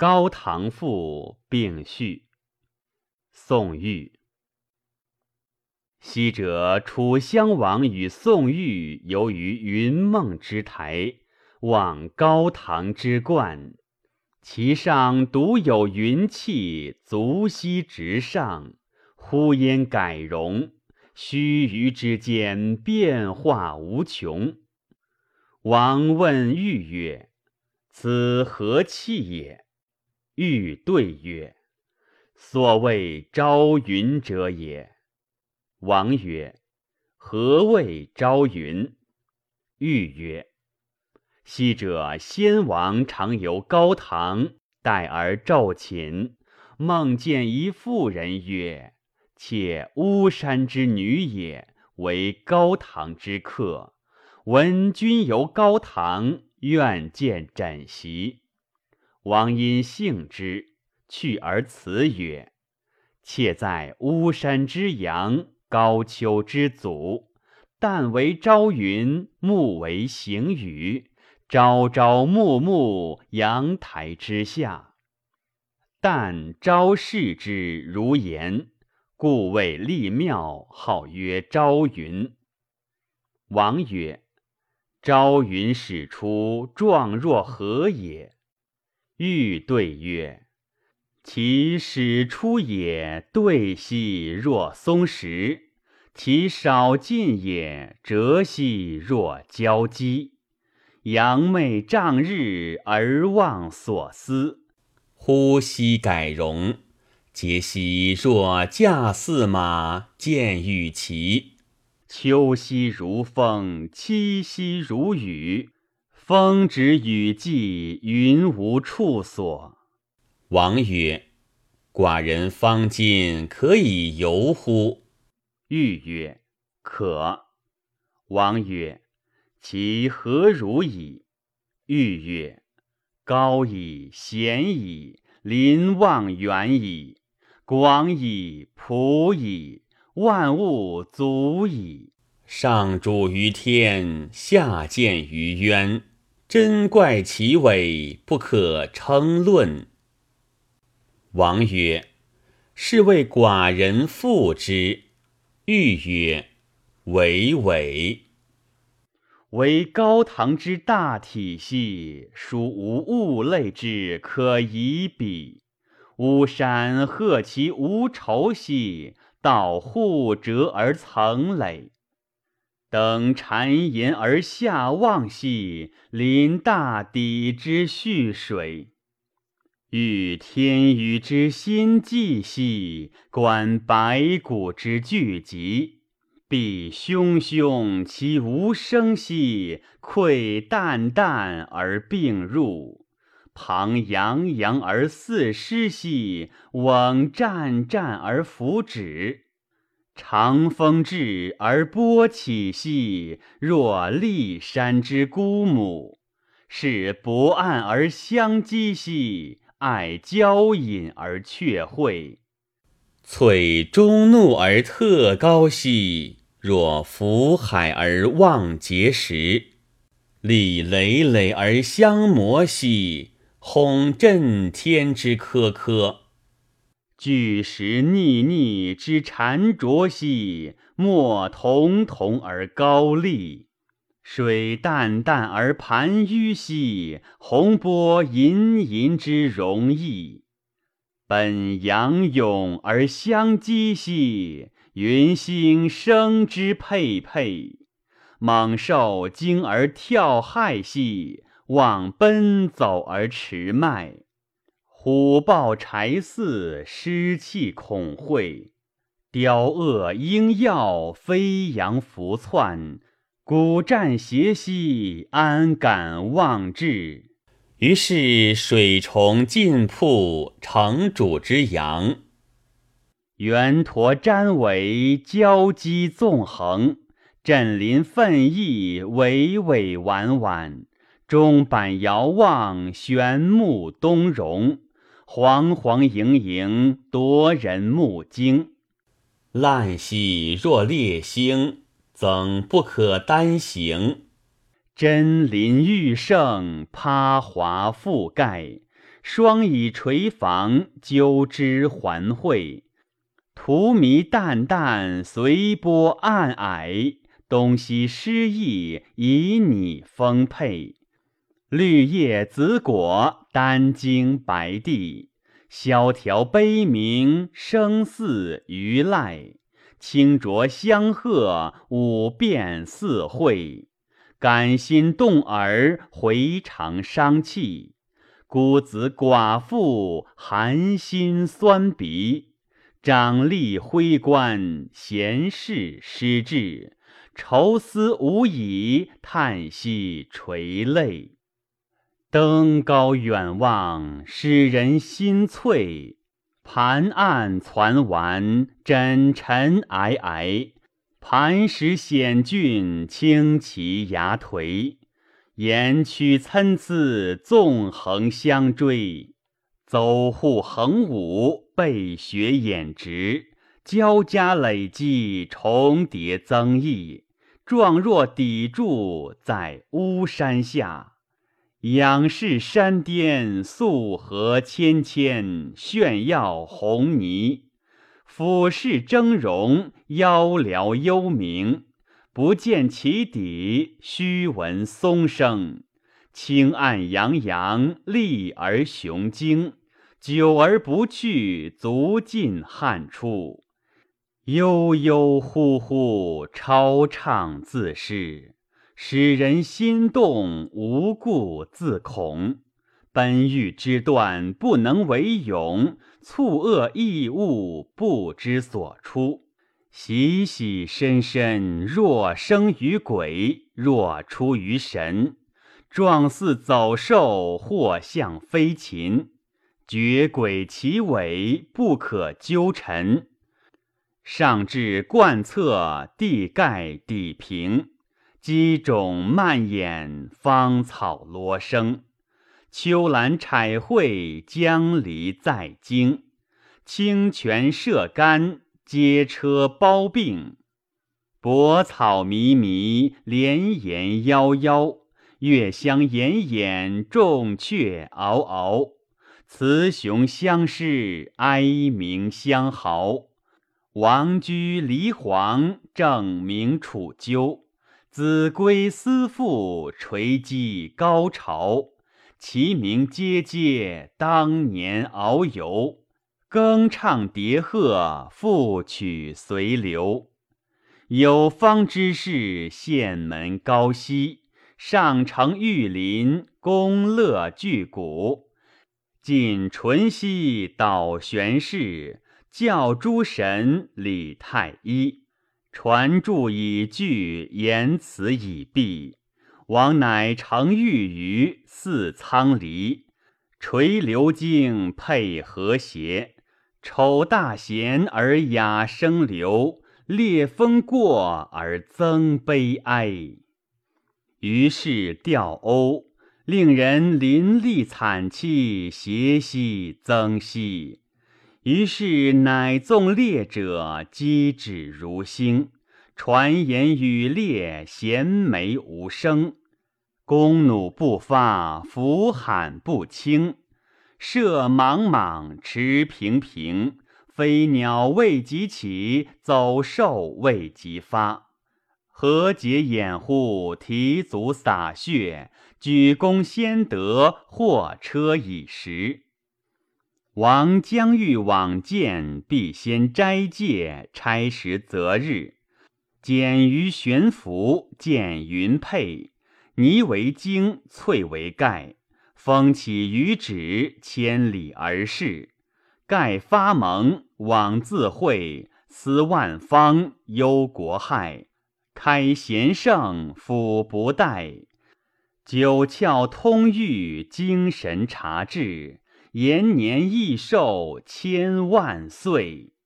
高唐赋并序。宋玉。昔者楚襄王与宋玉游于云梦之台，望高唐之冠，其上独有云气，足兮直上，忽焉改容，须臾之间，变化无穷。王问玉曰：“此何气也？”欲对曰：“所谓朝云者也。”王曰：“何谓朝云？”欲曰：“昔者先王常游高堂，待而昼寝，梦见一妇人曰：‘妾巫山之女也，为高堂之客。闻君游高堂，愿见枕席。’”王因幸之，去而辞曰：“妾在巫山之阳，高丘之祖。但为朝云，暮为行雨，朝朝暮暮，阳台之下。但朝视之如颜，故谓立庙，号曰朝云。”王曰：“朝云始出，状若何也？”欲对曰：“其始出也，对兮若松石；其少进也，折兮若交鸡。扬眉障日而忘所思，呼吸改容，皆兮若驾驷马，见羽骑。秋兮如风，凄兮如雨。”风止雨霁，云无处所。王曰：“寡人方今可以游乎？”欲曰：“可。”王曰：“其何如矣？”欲曰：“高矣，咸矣，临望远矣，广矣，普矣，万物足矣。上主于天，下见于渊。”真怪其伟，不可称论。王曰：“是为寡人复之。”欲曰：“伟伟。为高堂之大体系，殊无物类之可以比。巫山贺其无愁兮，道户折而层累。”登谗言而下望兮，临大抵之蓄水；遇天宇之心悸兮，观白骨之聚集。必汹汹其无声兮，溃淡淡而并入；旁洋洋而四失兮，瓮战战而弗止。长风至而波起兮，若骊山之孤母；是薄岸而相击兮，爱交隐而却会。翠中怒而特高兮，若浮海而望碣石；力累累而相磨兮，轰震天之科科。巨石腻腻之缠浊兮，莫彤彤而高丽；水淡淡而盘纡兮，洪波隐隐之容易。本阳涌而相激兮，云星生之佩佩；猛兽惊而跳骇兮，望奔走而驰迈。虎豹豺驷，失气恐秽；雕鳄鹰鹞，飞扬浮窜。古战邪兮，安敢忘志？于是水虫尽瀑，城主之阳。圆驼瞻尾，交击纵横；振林奋翼，巍巍婉婉。钟板遥望，玄木东荣。煌煌盈盈，夺人目睛。烂兮若烈星，怎不可单行。真林玉胜，趴华覆盖；双以垂房，纠之环会。荼蘼淡淡，随波暗霭。东西诗意，以你丰沛。绿叶紫果，丹经白帝。萧条悲鸣，声似鱼籁。清浊相和，五变四会。感心动耳，回肠伤气。孤子寡妇，寒心酸鼻。长吏徽官，闲事失志。愁思无已，叹息垂泪。登高远望，使人心碎；盘案攒完，枕尘皑皑。磐石险峻，清奇崖颓。岩曲参差，纵横相追。走户横舞，背雪掩直。交加累积，重叠增益。状若砥柱，在巫山下。仰视山巅，素河芊芊，炫耀红泥；俯视峥嵘，妖嘹幽冥。不见其底，须闻松声。清暗洋洋，立而雄精。久而不去，足尽汉出。悠悠忽忽，超畅自适。使人心动，无故自恐。奔欲之断，不能为勇；促恶异物，不知所出。喜喜深深，若生于鬼，若出于神。状似走兽，或像飞禽。绝鬼其尾，不可纠陈。上至贯彻，地盖底平。积种蔓延，芳草罗生；秋兰彩绘，江离在京。清泉射干，街车包并。薄草迷迷，连岩夭夭。月香掩掩，众雀嗷嗷。雌雄相视，哀鸣相嚎。王居离黄，正名楚鸠。子规思妇，垂击高巢。其鸣喈喈，当年遨游。更唱叠鹤，复曲随流。有方之士，县门高息。上承玉林，宫乐巨鼓。尽淳熙，导玄氏，教诸神，礼太医。传注以句，言辞以毕。王乃承玉于四仓离，垂流经配和谐。丑大贤而雅生流，烈风过而增悲哀。于是调欧，令人淋漓惨凄，谐兮增兮。于是乃纵列者，击指如星；传言羽烈，衔眉无声。弓弩不发，斧喊不清。射莽莽，驰平平。飞鸟未及起，走兽未及发。何解掩护，提足洒血。举弓先得，获车已时。王将欲往见，必先斋戒，差时择日。简于悬浮，见云佩。泥为经，翠为盖。风起于指，千里而逝。盖发蒙，往自会。思万方，忧国害。开贤圣，辅不殆。九窍通郁，精神察治。延年益寿千万岁。